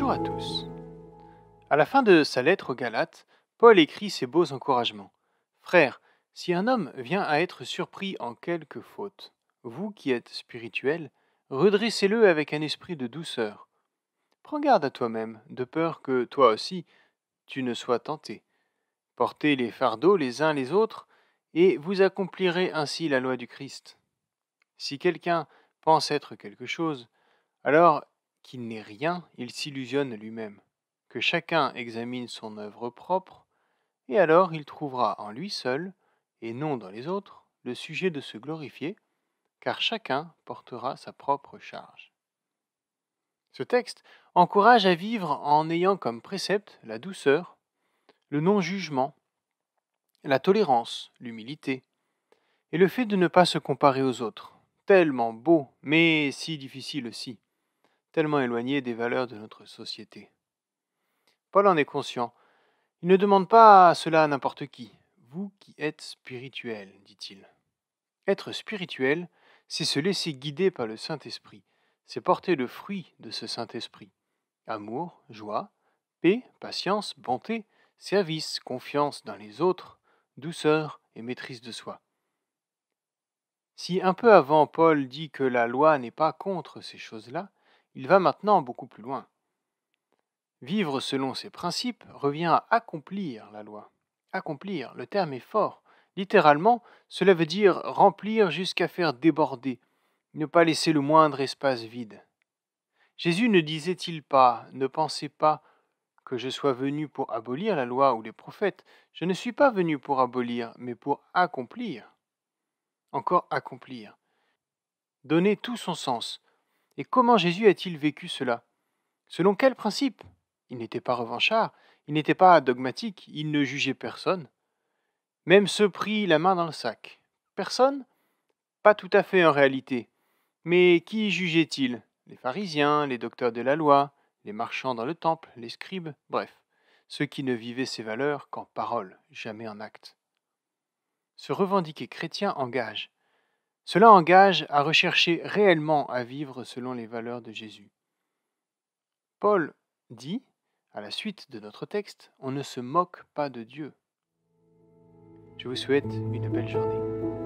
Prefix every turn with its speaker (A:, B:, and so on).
A: Bonjour à tous. À la fin de sa lettre aux Galates, Paul écrit ces beaux encouragements. Frères, si un homme vient à être surpris en quelque faute, vous qui êtes spirituels, redressez-le avec un esprit de douceur. Prends garde à toi-même, de peur que toi aussi tu ne sois tenté. Portez les fardeaux les uns les autres, et vous accomplirez ainsi la loi du Christ. Si quelqu'un pense être quelque chose, alors qu'il n'est rien, il s'illusionne lui-même. Que chacun examine son œuvre propre, et alors il trouvera en lui seul, et non dans les autres, le sujet de se glorifier, car chacun portera sa propre charge. Ce texte encourage à vivre en ayant comme précepte la douceur, le non-jugement, la tolérance, l'humilité, et le fait de ne pas se comparer aux autres, tellement beau, mais si difficile aussi, tellement éloigné des valeurs de notre société. Paul en est conscient. Il ne demande pas cela à n'importe qui. Vous qui êtes spirituel, dit-il. Être spirituel, c'est se laisser guider par le Saint-Esprit, c'est porter le fruit de ce Saint-Esprit. Amour, joie, paix, patience, bonté, service, confiance dans les autres, douceur et maîtrise de soi. Si un peu avant Paul dit que la loi n'est pas contre ces choses-là, il va maintenant beaucoup plus loin. Vivre selon ces principes revient à accomplir la loi. Accomplir, le terme est fort. Littéralement, cela veut dire remplir jusqu'à faire déborder, ne pas laisser le moindre espace vide. Jésus ne disait-il pas, ne pensez pas que je sois venu pour abolir la loi ou les prophètes. Je ne suis pas venu pour abolir, mais pour accomplir. Encore accomplir. Donner tout son sens. Et comment Jésus a-t-il vécu cela? Selon quel principe? Il n'était pas revanchard, il n'était pas dogmatique, il ne jugeait personne. Même ceux prit la main dans le sac. Personne? Pas tout à fait en réalité. Mais qui jugeait-il? Les pharisiens, les docteurs de la loi, les marchands dans le temple, les scribes, bref, ceux qui ne vivaient ces valeurs qu'en parole, jamais en acte. Se revendiquer chrétien engage. Cela engage à rechercher réellement à vivre selon les valeurs de Jésus. Paul dit, à la suite de notre texte, on ne se moque pas de Dieu. Je vous souhaite une belle journée.